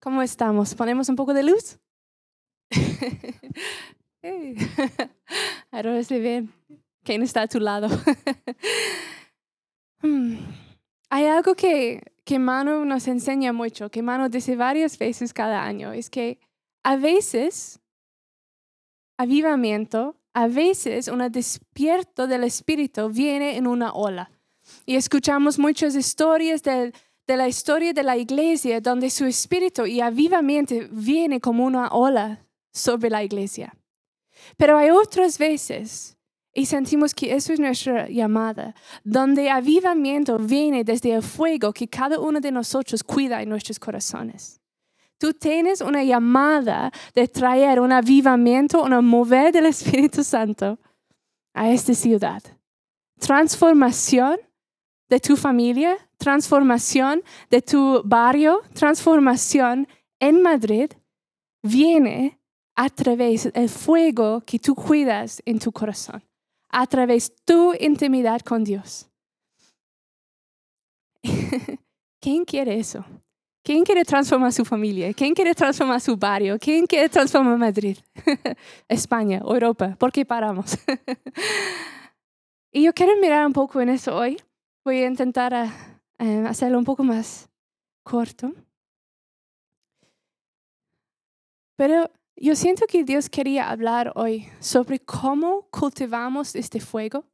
¿Cómo estamos? ¿Ponemos un poco de luz? Ahora se ve quién está a tu lado. Hmm. Hay algo que, que Manu nos enseña mucho, que Manu dice varias veces cada año, es que a veces avivamiento, a veces un despierto del espíritu viene en una ola. Y escuchamos muchas historias del de la historia de la iglesia donde su espíritu y avivamiento viene como una ola sobre la iglesia. Pero hay otras veces, y sentimos que eso es nuestra llamada, donde avivamiento viene desde el fuego que cada uno de nosotros cuida en nuestros corazones. Tú tienes una llamada de traer un avivamiento, un mover del Espíritu Santo a esta ciudad. Transformación de tu familia, transformación de tu barrio, transformación en Madrid, viene a través del fuego que tú cuidas en tu corazón, a través de tu intimidad con Dios. ¿Quién quiere eso? ¿Quién quiere transformar su familia? ¿Quién quiere transformar su barrio? ¿Quién quiere transformar Madrid? España, Europa. ¿Por qué paramos? y yo quiero mirar un poco en eso hoy. Voy a intentar a eh, hacerlo un poco más corto. Pero yo siento que Dios quería hablar hoy sobre cómo cultivamos este fuego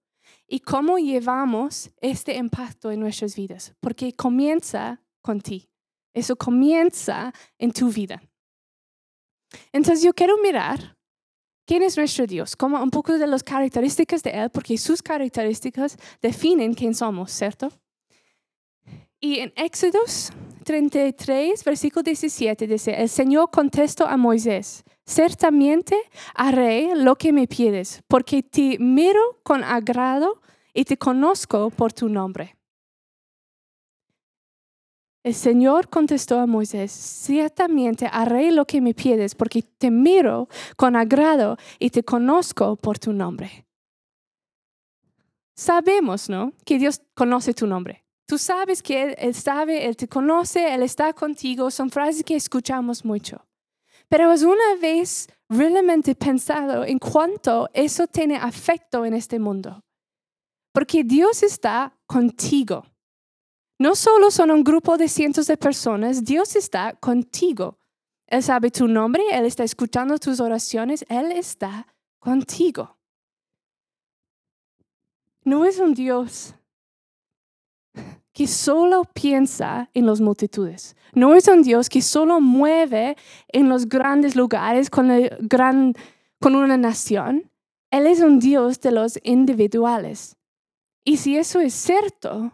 y cómo llevamos este impacto en nuestras vidas, porque comienza con ti. Eso comienza en tu vida. Entonces yo quiero mirar quién es nuestro Dios, como un poco de las características de Él, porque sus características definen quién somos, ¿cierto? Y en Éxodos 33, versículo 17 dice, el Señor contestó a Moisés, ciertamente haré lo que me pides, porque te miro con agrado y te conozco por tu nombre. El Señor contestó a Moisés, ciertamente haré lo que me pides, porque te miro con agrado y te conozco por tu nombre. Sabemos, ¿no? Que Dios conoce tu nombre. Tú sabes que él, sabe, Él te conoce, Él está contigo. Son frases que escuchamos mucho. Pero es una vez realmente pensado en cuánto eso tiene afecto en este mundo. Porque Dios está contigo. No solo son un grupo de cientos de personas, Dios está contigo. Él sabe tu nombre, Él está escuchando tus oraciones, Él está contigo. No es un Dios que solo piensa en las multitudes. No es un Dios que solo mueve en los grandes lugares con, gran, con una nación. Él es un Dios de los individuales. Y si eso es cierto,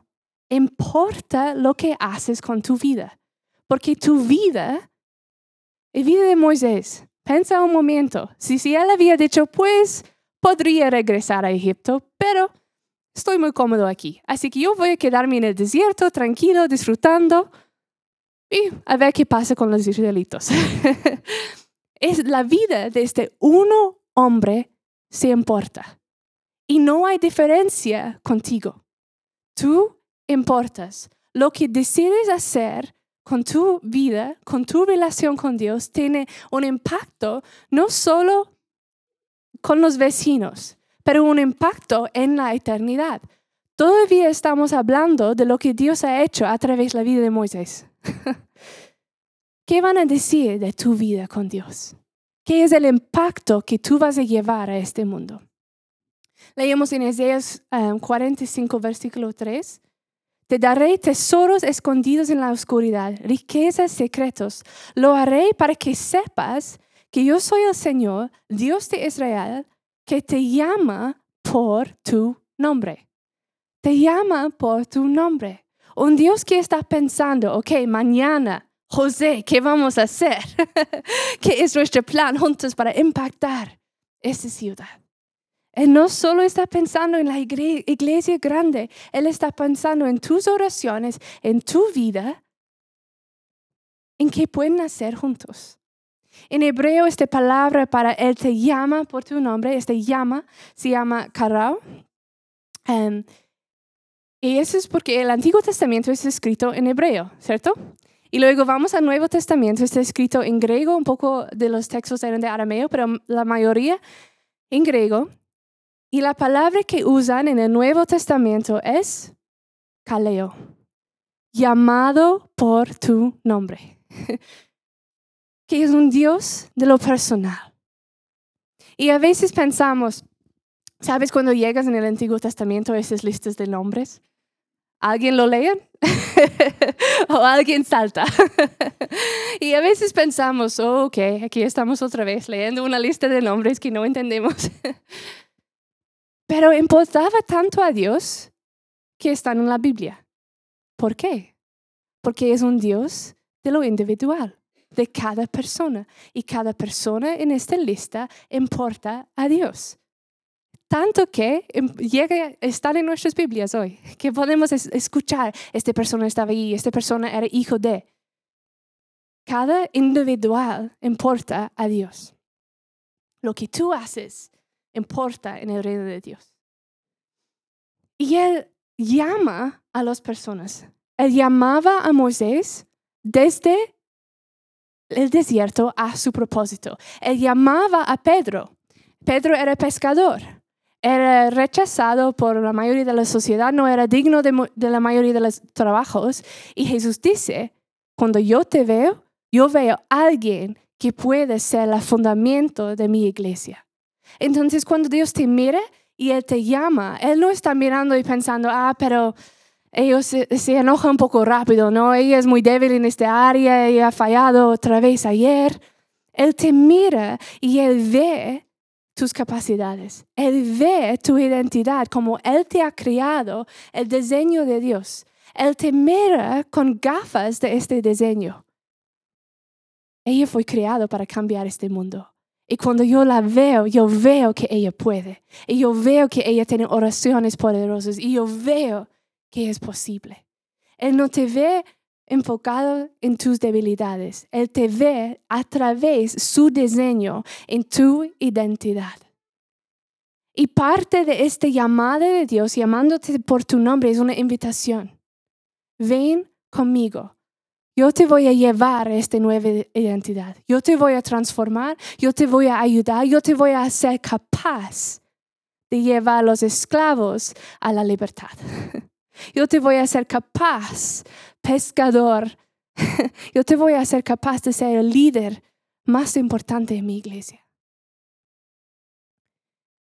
importa lo que haces con tu vida. Porque tu vida, la vida de Moisés, piensa un momento, si, si él había dicho, pues podría regresar a Egipto, pero estoy muy cómodo aquí. Así que yo voy a quedarme en el desierto, tranquilo, disfrutando y a ver qué pasa con los israelitos. es la vida de este uno hombre se importa. Y no hay diferencia contigo. Tú importas. Lo que decides hacer con tu vida, con tu relación con Dios, tiene un impacto no solo con los vecinos, pero un impacto en la eternidad. Todavía estamos hablando de lo que Dios ha hecho a través de la vida de Moisés. ¿Qué van a decir de tu vida con Dios? ¿Qué es el impacto que tú vas a llevar a este mundo? Leemos en Isaías 45, um, versículo 3. Te daré tesoros escondidos en la oscuridad, riquezas secretos. Lo haré para que sepas que yo soy el Señor, Dios de Israel, que te llama por tu nombre. Te llama por tu nombre. Un Dios que está pensando, ok, mañana, José, ¿qué vamos a hacer? ¿Qué es nuestro plan juntos para impactar esta ciudad? Él no solo está pensando en la iglesia grande, Él está pensando en tus oraciones, en tu vida, en qué pueden hacer juntos. En hebreo, esta palabra para Él te llama por tu nombre, este llama, se llama karao. Em, y eso es porque el Antiguo Testamento es escrito en hebreo, ¿cierto? Y luego vamos al Nuevo Testamento, está escrito en griego, un poco de los textos eran de arameo, pero la mayoría en griego. Y la palabra que usan en el Nuevo Testamento es kaleo, llamado por tu nombre, que es un Dios de lo personal. Y a veces pensamos, ¿sabes cuando llegas en el Antiguo Testamento esas listas de nombres? ¿Alguien lo lee? o alguien salta. y a veces pensamos, oh, ok, aquí estamos otra vez leyendo una lista de nombres que no entendemos. Pero importaba tanto a Dios que están en la Biblia. ¿Por qué? Porque es un Dios de lo individual, de cada persona. Y cada persona en esta lista importa a Dios. Tanto que em, llega a estar en nuestras Biblias hoy, que podemos escuchar, esta persona estaba ahí, esta persona era hijo de. Cada individual importa a Dios. Lo que tú haces importa en el reino de Dios. Y Él llama a las personas. Él llamaba a Moisés desde el desierto a su propósito. Él llamaba a Pedro. Pedro era pescador era rechazado por la mayoría de la sociedad, no era digno de, la mayoría de los trabajos. Y Jesús dice, cuando yo te veo, yo veo a alguien que puede ser el fundamento de mi iglesia. Entonces, cuando Dios te mira y Él te llama, Él no está mirando y pensando, ah, pero ellos se, se enojan un poco rápido, ¿no? Ella es muy débil en esta área, ella ha fallado otra vez ayer. Él te mira y Él ve tus capacidades. Él ve tu identidad como Él te ha creado, el diseño de Dios. Él te mira con gafas de este diseño. Ella fue creada para cambiar este mundo. Y cuando yo la veo, yo veo que ella puede. Y yo veo que ella tiene oraciones poderosas. Y yo veo que es posible. Él no te ve enfocado en tus debilidades. Él te ve a través su diseño en tu identidad. Y parte de este llamado de Dios, llamándote por tu nombre, es una invitación. Ven conmigo. Yo te voy a llevar a esta nueva identidad. Yo te voy a transformar. Yo te voy a ayudar. Yo te voy a hacer capaz de llevar a los esclavos a la libertad. Yo te voy a hacer capaz pescador, yo te voy a hacer capaz de ser el líder más importante en mi iglesia.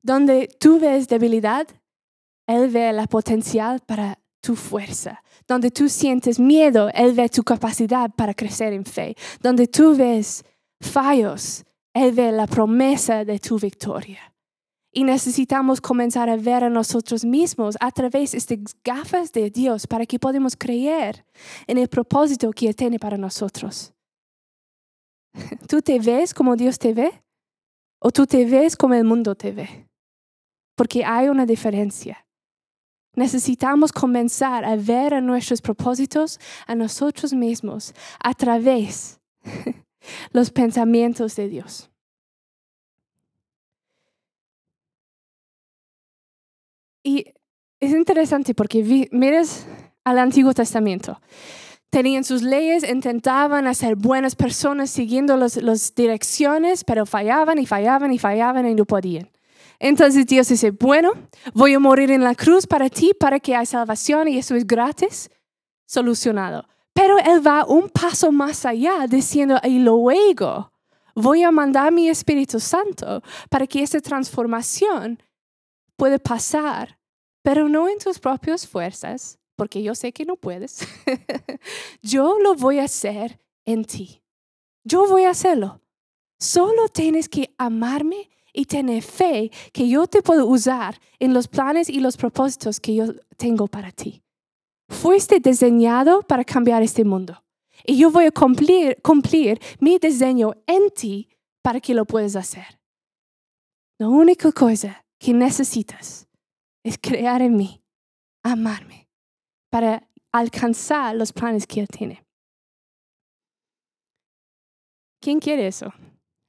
Donde tú ves debilidad, Él ve la potencial para tu fuerza. Donde tú sientes miedo, Él ve tu capacidad para crecer en fe. Donde tú ves fallos, Él ve la promesa de tu victoria. Y necesitamos comenzar a ver a nosotros mismos a través de estas gafas de Dios para que podamos creer en el propósito que Él tiene para nosotros. ¿Tú te ves como Dios te ve? ¿O tú te ves como el mundo te ve? Porque hay una diferencia. Necesitamos comenzar a ver a nuestros propósitos, a nosotros mismos, a través los pensamientos de Dios. Y es interesante porque miras al Antiguo Testamento. Tenían sus leyes, intentaban hacer buenas personas siguiendo las direcciones, pero fallaban y fallaban y fallaban y no podían. Entonces Dios dice, bueno, voy a morir en la cruz para ti, para que haya salvación y eso es gratis, solucionado. Pero Él va un paso más allá diciendo, y luego voy a mandar mi Espíritu Santo para que esa transformación puede pasar, pero no en tus propias fuerzas, porque yo sé que no puedes. yo lo voy a hacer en ti. Yo voy a hacerlo. Solo tienes que amarme y tener fe que yo te puedo usar en los planes y los propósitos que yo tengo para ti. Fuiste diseñado para cambiar este mundo. Y yo voy a cumplir, cumplir mi diseño en ti para que lo puedas hacer. La única cosa que necesitas es crear en mí, amarme, para alcanzar los planes que Él tiene. ¿Quién quiere eso?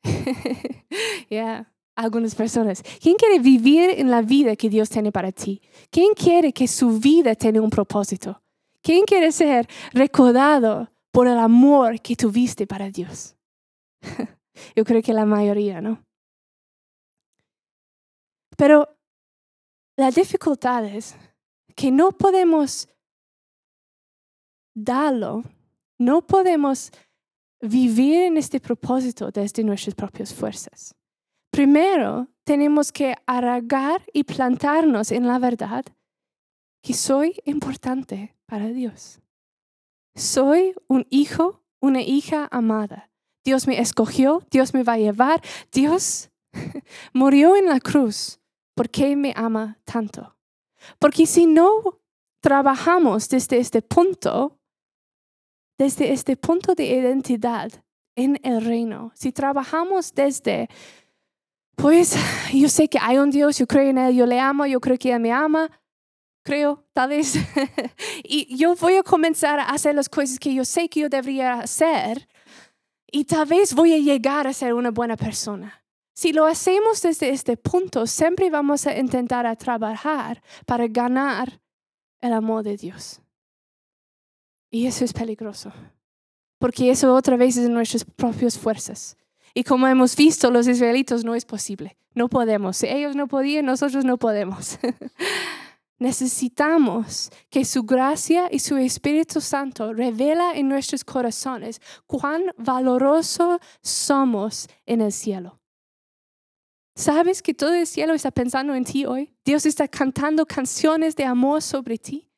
Ya, algunas personas. ¿Quién quiere vivir en la vida que Dios tiene para ti? ¿Quién quiere que su vida tenga un propósito? ¿Quién quiere ser recordado por el amor que tuviste para Dios. Yo creo que la mayoría, ¿no? Pero la dificultad es que no podemos darlo, no podemos vivir en este propósito desde nuestras propias fuerzas. Primero, tenemos que arraigar y plantarnos en la verdad que soy importante para Dios. Soy un hijo, una hija amada. Dios me escogió, Dios me va a llevar, Dios murió en la cruz porque me ama tanto. Porque si no trabajamos desde este punto, desde este punto de identidad en el reino, si trabajamos desde, pues yo sé que hay un Dios, yo creo en Él, yo le amo, yo creo que Él me ama, creo, tal vez, y yo voy a comenzar a hacer las cosas que yo sé que yo debería hacer, y tal vez voy a llegar a ser una buena persona. Si lo hacemos desde este punto, siempre vamos a intentar a trabajar para ganar el amor de Dios. Y eso es peligroso, porque eso otra vez es en nuestras propias fuerzas. Y como hemos visto, los israelitos no es posible. No podemos. Si ellos no podían, nosotros no podemos. Necesitamos que su gracia y su Espíritu Santo revela en nuestros corazones cuán valoroso somos en el cielo. ¿Sabes que todo el cielo está pensando en ti hoy? Dios está cantando canciones de amor sobre ti.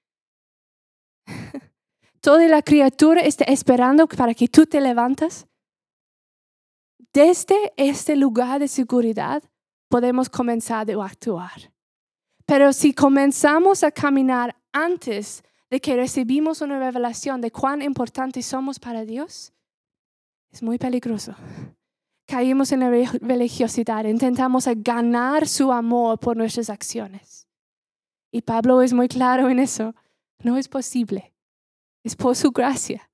Toda la criatura está esperando para que tú te levantas. Desde este lugar de seguridad podemos comenzar a actuar. Pero si comenzamos a caminar antes de que recibimos una revelación de cuán importantes somos para Dios, es muy peligroso caímos en la religiosidad, intentamos ganar su amor por nuestras acciones. Y Pablo es muy claro en eso. No es posible. Es por su gracia.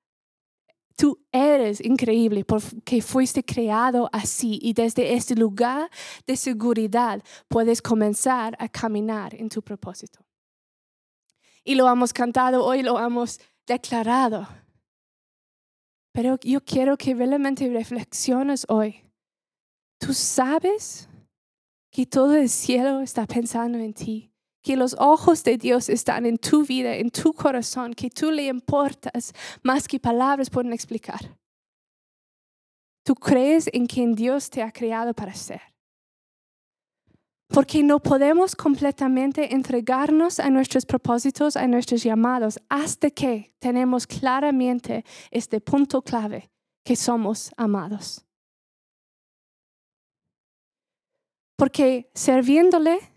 Tú eres increíble porque fuiste creado así y desde este lugar de seguridad puedes comenzar a caminar en tu propósito. Y lo hemos cantado hoy, lo hemos declarado. Pero yo quiero que realmente reflexiones hoy. Tú sabes que todo el cielo está pensando en ti, que los ojos de Dios están en tu vida, en tu corazón, que tú le importas más que palabras pueden explicar. Tú crees en quien Dios te ha creado para ser. Porque no podemos completamente entregarnos a nuestros propósitos, a nuestros llamados, hasta que tenemos claramente este punto clave, que somos amados. Porque serviéndole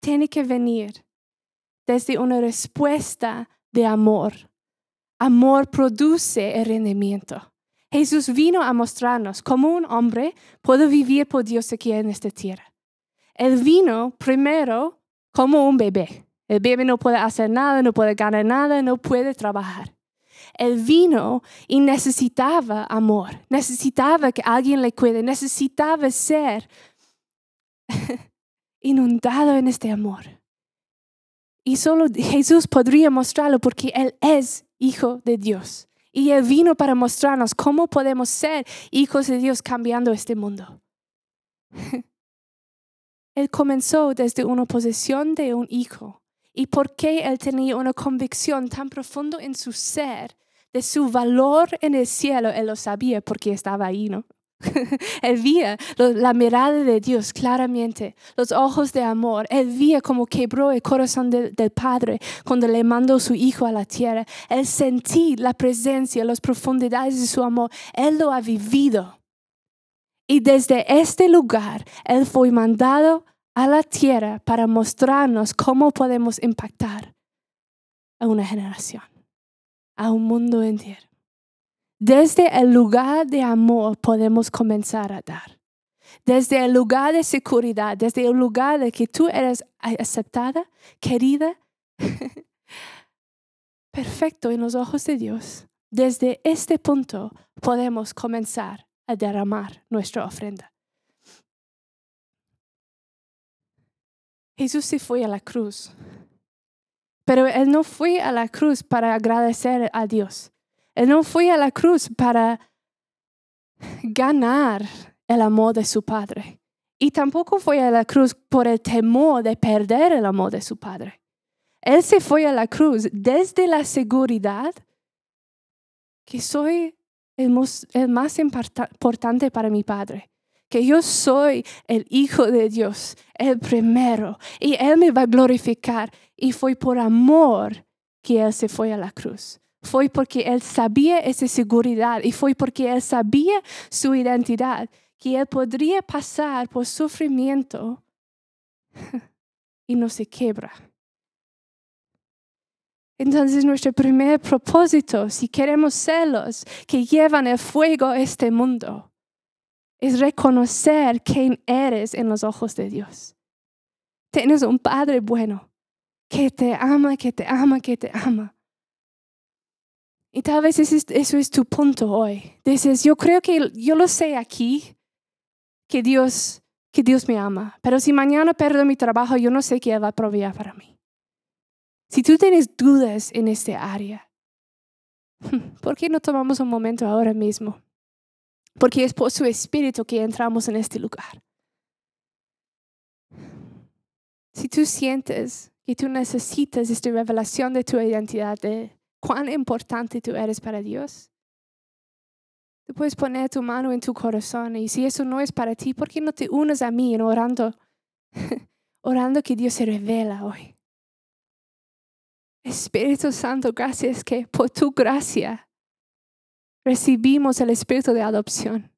tiene que venir desde una respuesta de amor. Amor produce el rendimiento. Jesús vino a mostrarnos cómo un hombre puede vivir por Dios aquí en esta tierra. Él vino primero como un bebé. El bebé no puede hacer nada, no puede ganar nada, no puede trabajar. Él vino y necesitaba amor, necesitaba que alguien le cuide, necesitaba ser inundado en este amor. Y solo Jesús podría mostrarlo porque Él es hijo de Dios. Y Él vino para mostrarnos cómo podemos ser hijos de Dios cambiando este mundo. Él comenzó desde una posición de un hijo. Y porque Él tenía una convicción tan profunda en su ser de su valor en el cielo, Él lo sabía porque estaba ahí, ¿no? él veía la mirada de Dios claramente, los ojos de amor. Él veía cómo quebró el corazón del Padre cuando le mandó su Hijo a la tierra. Él sentí la presencia, las profundidades de su amor. Él lo ha vivido. Y desde este lugar, Él fue mandado a la tierra para mostrarnos cómo podemos impactar a una generación, a un mundo entero. Desde el lugar de amor podemos comenzar a dar. Desde el lugar de seguridad, desde el lugar de que tú eres aceptada, querida, perfecto en los ojos de Dios. Desde este punto podemos comenzar a derramar nuestra ofrenda. Jesús se fue a la cruz, pero Él no fue a la cruz para agradecer a Dios Él no fue a la cruz para ganar el amor de su Padre. Y tampoco fue a la cruz por el temor de perder el amor de su Padre. Él se fue a la cruz desde la seguridad que soy el, más importante para mi Padre, que yo soy el Hijo de Dios, el primero, y Él me va a glorificar. Y fue por amor que Él se fue a la cruz. Fue porque Él sabía esa seguridad y fue porque Él sabía su identidad, que Él podría pasar por sufrimiento y no se quebra. Entonces nuestro primer propósito, si queremos celos que llevan el fuego a este mundo, es reconocer quién eres en los ojos de Dios. Tienes un Padre bueno que te ama, que te ama, que te ama. Y tal vez eso es tu punto hoy. Dices, yo creo que yo lo sé aquí, que Dios, que Dios me ama. Pero si mañana pierdo mi trabajo, yo no sé qué va a proveer para mí. Si tú tienes dudas en este área, ¿por qué no tomamos un momento ahora mismo? Porque es por su espíritu que entramos en este lugar. Si tú sientes que tú necesitas esta revelación de tu identidad, de cuán importante tú eres para Dios, tú puedes poner tu mano en tu corazón y si eso no es para ti, ¿por qué no te unes a mí en orando, orando que Dios se revela hoy? Espíritu Santo, gracias que por tu gracia recibimos el espíritu de adopción.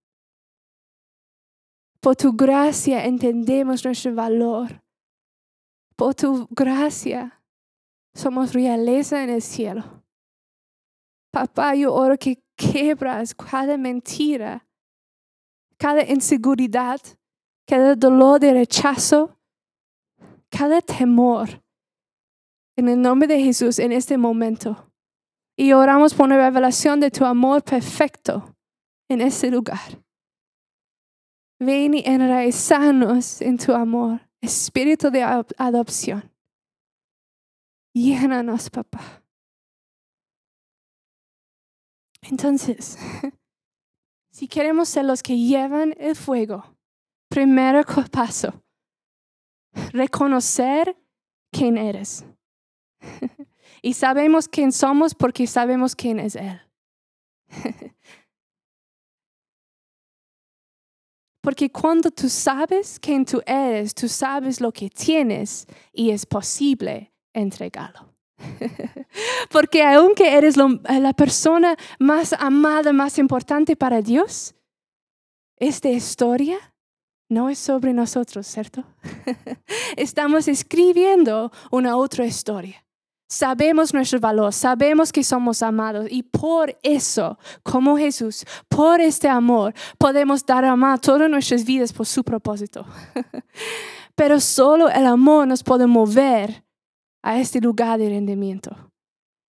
Por tu gracia entendemos nuestro valor. Por tu gracia somos realeza en el cielo. Papá, yo oro que quebras cada mentira, cada inseguridad, cada dolor de rechazo, cada temor en el nombre de Jesús en este momento. Y oramos por una revelación de tu amor perfecto en este lugar. Ven y enraizanos en tu amor, espíritu de adopción. Llénanos, papá. Entonces, si queremos ser los que llevan el fuego, primero paso, reconocer quién eres. y sabemos quién somos porque sabemos quién es Él. porque cuando tú sabes quién tú eres, tú sabes lo que tienes y es posible entregarlo. porque aunque eres la persona más amada, más importante para Dios, esta historia no es sobre nosotros, ¿cierto? Estamos escribiendo una otra historia. Sabemos nuestro valor, sabemos que somos amados y por eso, como Jesús, por este amor, podemos dar a amar todas nuestras vidas por su propósito. Pero solo el amor nos puede mover a este lugar de rendimiento.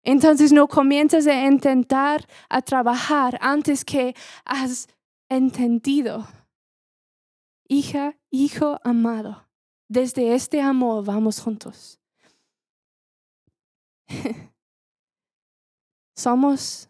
Entonces no comiences a intentar a trabajar antes que has entendido. Hija, hijo amado, desde este amor vamos juntos. Somos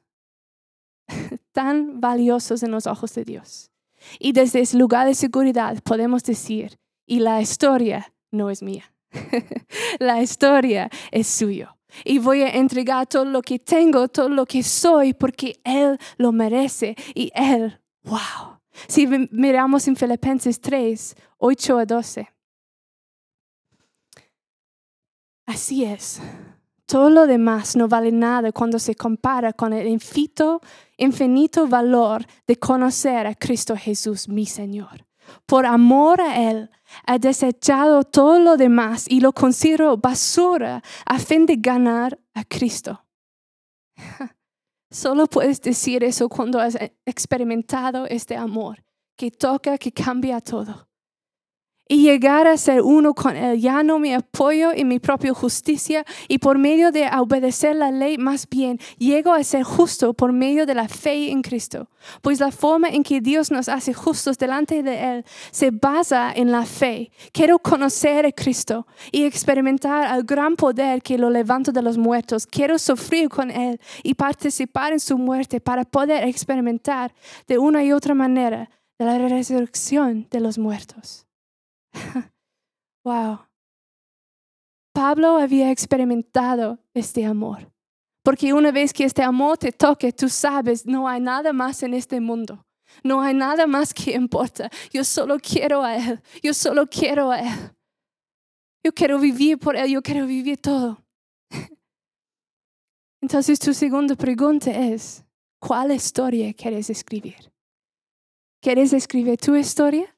tan valiosos en los ojos de Dios. Y desde ese lugar de seguridad podemos decir, y la historia no es mía, la historia es suyo. Y voy a entregar todo lo que tengo, todo lo que soy, porque Él lo merece. Y Él, wow. Si miramos en Filipenses 3, 8 a 12. Así es. Todo lo demás no vale nada cuando se compara con el infinito, infinito valor de conocer a Cristo Jesús, mi Señor. Por amor a Él, he desechado todo lo demás y lo considero basura a fin de ganar a Cristo. Solo puedes decir eso cuando has experimentado este amor que toca, que cambia todo. Y llegar a ser uno con Él. Ya no me apoyo en mi propia justicia y por medio de obedecer la ley, más bien llego a ser justo por medio de la fe en Cristo. Pues la forma en que Dios nos hace justos delante de Él se basa en la fe. Quiero conocer a Cristo y experimentar el gran poder que lo levanta de los muertos. Quiero sufrir con Él y participar en su muerte para poder experimentar de una y otra manera la resurrección de los muertos. wow. Pablo había experimentado este amor. Porque una vez que este amor te toque, tú sabes, no hay nada más en este mundo. No hay nada más que importa. Yo solo quiero a Él. Yo solo quiero a Él. Yo quiero vivir por Él. Yo quiero vivir todo. Entonces tu segunda pregunta es, ¿cuál historia quieres escribir? ¿Quieres escribir tu historia?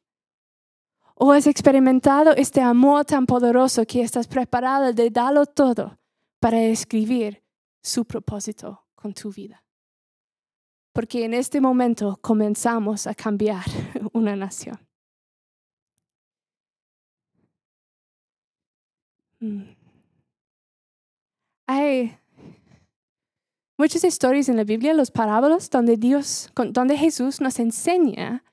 ¿O has experimentado este amor tan poderoso que estás preparado de darlo todo para escribir su propósito con tu vida? Porque en este momento comenzamos a cambiar una nación. Mm. Hay muchas historias en la Biblia, los parábolas, donde Dios, donde Jesús nos enseña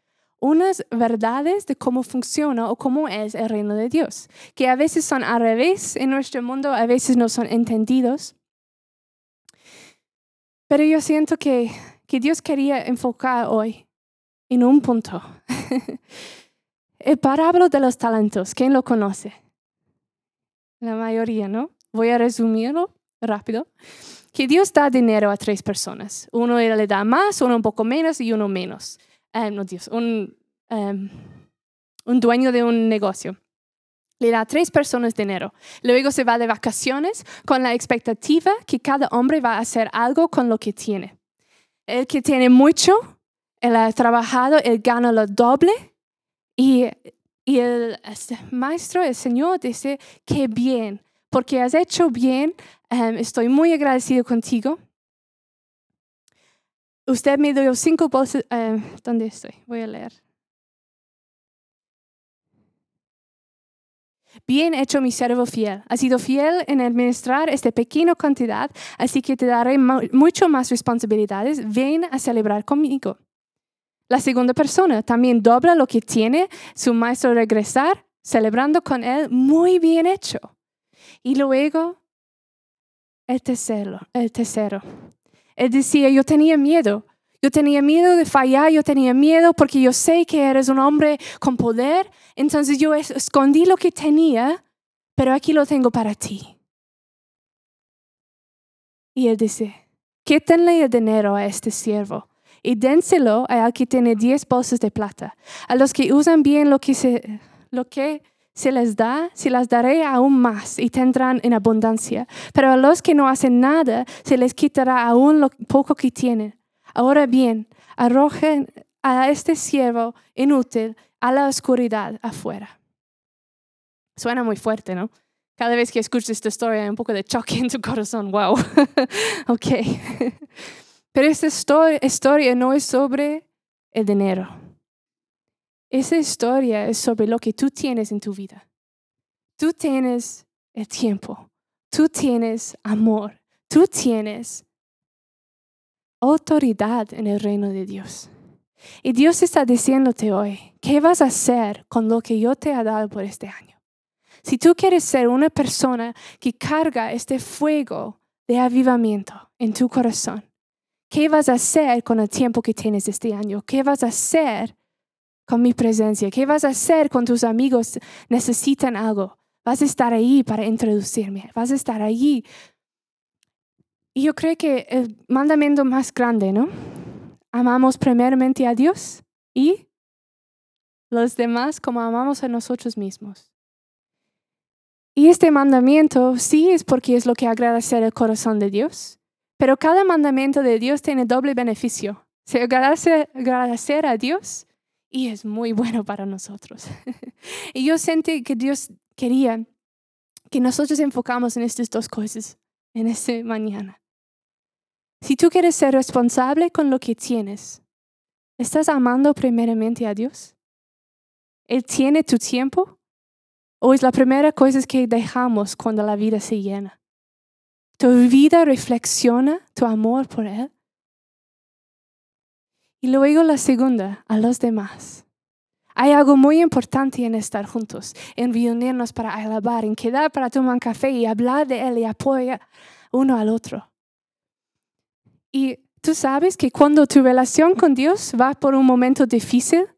unas verdades de cómo funciona o cómo es el reino de Dios, que a veces son al revés en nuestro mundo, a veces no son entendidos. Pero yo siento que, que Dios quería enfocar hoy en un punto. el parábola de los talentos, ¿quién lo conoce? La mayoría, ¿no? Voy a resumirlo rápido. Que Dios da dinero a tres personas. Uno le da más, uno un poco menos y uno menos. Eh, no Dios, un, em, un dueño de un negocio. Le da tres personas dinero. Luego se va de vacaciones con la expectativa que cada hombre va a hacer algo con lo que tiene. El que tiene mucho, él ha trabajado, él gana lo doble y, y el este, maestro, el Señor, dice, qué bien, porque has hecho bien, em, estoy muy agradecido contigo Usted me dio cinco bolsas. Eh, ¿Dónde estoy? Voy a leer. Bien hecho, mi servo fiel. Has sido fiel en administrar esta pequeña cantidad, así que te daré mucho más responsabilidades. Ven a celebrar conmigo. La segunda persona también dobla lo que tiene su maestro regresar, celebrando con él. Muy bien hecho. Y luego, el tercero. El tercero. Él decía, yo tenía miedo. Yo tenía miedo de fallar, yo tenía miedo porque yo sé que eres un hombre con poder. Entonces yo escondí lo que tenía, pero aquí lo tengo para ti. Y él dice, quítenle el dinero a este siervo y dénselo al que tiene diez bolsas de plata. A los que usan bien lo que se, lo que se les da, se las daré aún más y tendrán en abundancia. Pero a los que no hacen nada, se les quitará aún lo poco que tienen. Ahora bien, arrojen a este siervo inútil a la oscuridad afuera. Suena muy fuerte, ¿no? Cada vez que escuchas esta historia hay un poco de choque en tu corazón. Wow. ok. Pero esta historia no es sobre el dinero esa historia es sobre lo que tú tienes en tu vida. Tú tienes el tiempo, tú tienes amor, tú tienes autoridad en el reino de Dios. Y Dios está diciéndote hoy, ¿qué vas a hacer con lo que yo te he dado por este año? Si tú quieres ser una persona que carga este fuego de avivamiento en tu corazón, ¿qué vas a hacer con el tiempo que tienes este año? ¿Qué vas a hacer con mi presencia? ¿Qué vas a hacer con tus amigos necesitan algo? Vas a estar ahí para introducirme, vas a estar ahí. Y yo creo que el mandamiento más grande, ¿no? Amamos primeramente a Dios y los demás como amamos a nosotros mismos. Y este mandamiento sí es porque es lo que agradecer el corazón de Dios, pero cada mandamiento de Dios tiene doble beneficio. Se agradece agradecer a Dios y es muy bueno para nosotros. y yo sentí que Dios quería que nosotros enfocamos en estas dos cosas en esta mañana. Si tú quieres ser responsable con lo que tienes, ¿estás amando primeramente a Dios? ¿Él tiene tu tiempo? ¿O es la primera cosa que dejamos cuando la vida se llena? ¿Tu vida reflexiona tu amor por Él? Y luego la segunda, a los demás. Hay algo muy importante en estar juntos, en reunirnos para alabar, en quedar para tomar café y hablar de Él y apoyar uno al otro. Y tú sabes que cuando tu relación con Dios va por un momento difícil,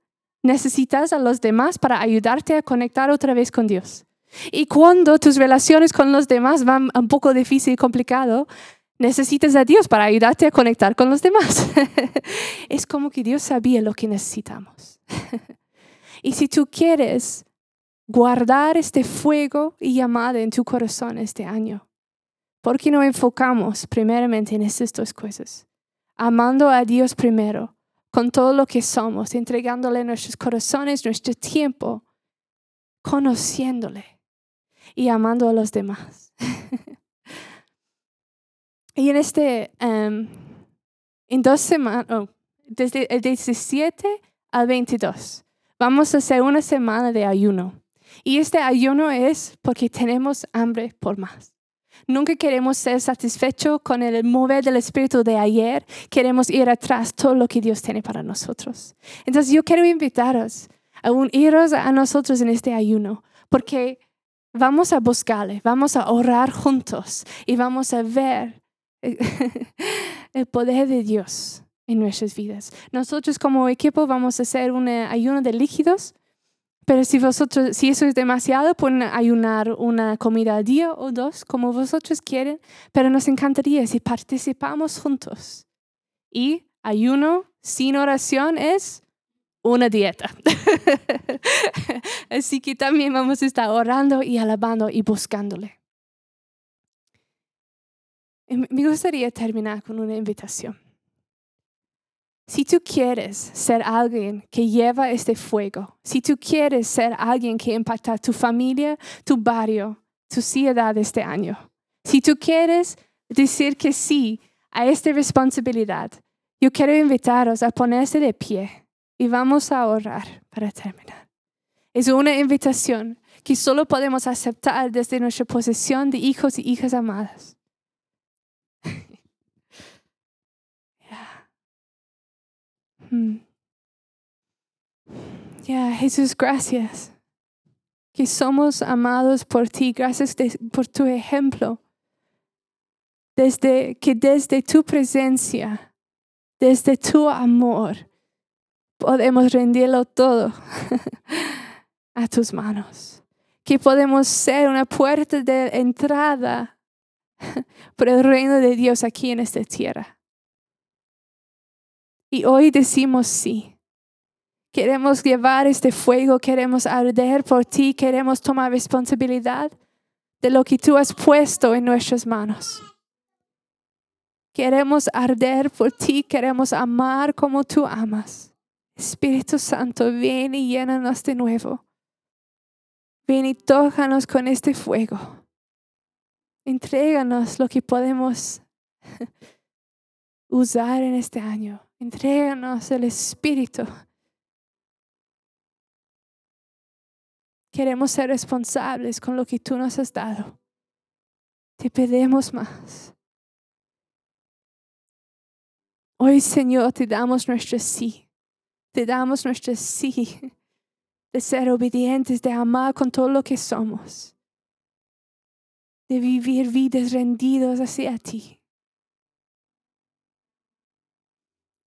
necesitas a los demás para ayudarte a conectar otra vez con Dios. Y cuando tus relaciones con los demás van un poco difícil y complicado, necesitas a Dios para ayudarte a conectar con los demás. es como que Dios sabía lo que necesitamos. y si tú quieres guardar este fuego y llamada en tu corazón este año, ¿por qué no enfocamos primeramente en estas dos cosas? Amando a Dios primero, con todo lo que somos, entregándole nuestros corazones, nuestro tiempo, conociéndole y amando a los demás. y en este, em, en dos semanas, oh, desde el 17 al 22, vamos a hacer una semana de ayuno. Y este ayuno es porque tenemos hambre por más. Nunca queremos ser satisfechos con el mover del Espíritu de ayer. Queremos ir atrás todo lo que Dios tiene para nosotros. Entonces yo quiero invitaros a uniros a nosotros en este ayuno, porque vamos a buscarle, vamos a orar juntos y vamos a ver el poder de Dios en nuestras vidas. Nosotros como equipo vamos a hacer un ayuno de líquidos pero si vosotros, si eso es demasiado, pueden ayunar una comida al día o dos, como vosotros quieren. Pero nos encantaría si participamos juntos. Y ayuno sin oración es una dieta. Así que también vamos a estar orando y alabando y buscándole. Me gustaría terminar con una invitación. Si tú quieres ser alguien que lleva este fuego, si tú quieres ser alguien que impacta tu familia, tu barrio, tu ciudad este año, si tú quieres decir que sí a esta responsabilidad, yo quiero invitaros a ponerse de pie y vamos a orar para terminar. Es una invitación que solo podemos aceptar desde nuestra posición de hijos y hijas amadas. Mm. Ya, Jesús, gracias. Que somos amados por ti. Gracias por tu ejemplo. Desde que desde tu presencia, desde tu amor, podemos rendirlo todo a tus manos. Que podemos ser una puerta de entrada por el reino de Dios aquí en esta tierra. Y hoy decimos sí. Queremos llevar este fuego, queremos arder por ti, queremos tomar responsabilidad de lo que tú has puesto en nuestras manos. Queremos arder por ti, queremos amar como tú amas. Espíritu Santo, ven y llénanos de nuevo. Ven y tócanos con este fuego. Entréganos lo que podemos usar en este año. Entréganos el Espíritu. Queremos ser responsables con lo que tú nos has dado. Te pedimos más. Hoy, Señor, te damos nuestro sí. Te damos nuestro sí de ser obedientes, de amar con todo lo que somos, de vivir vidas rendidos hacia ti.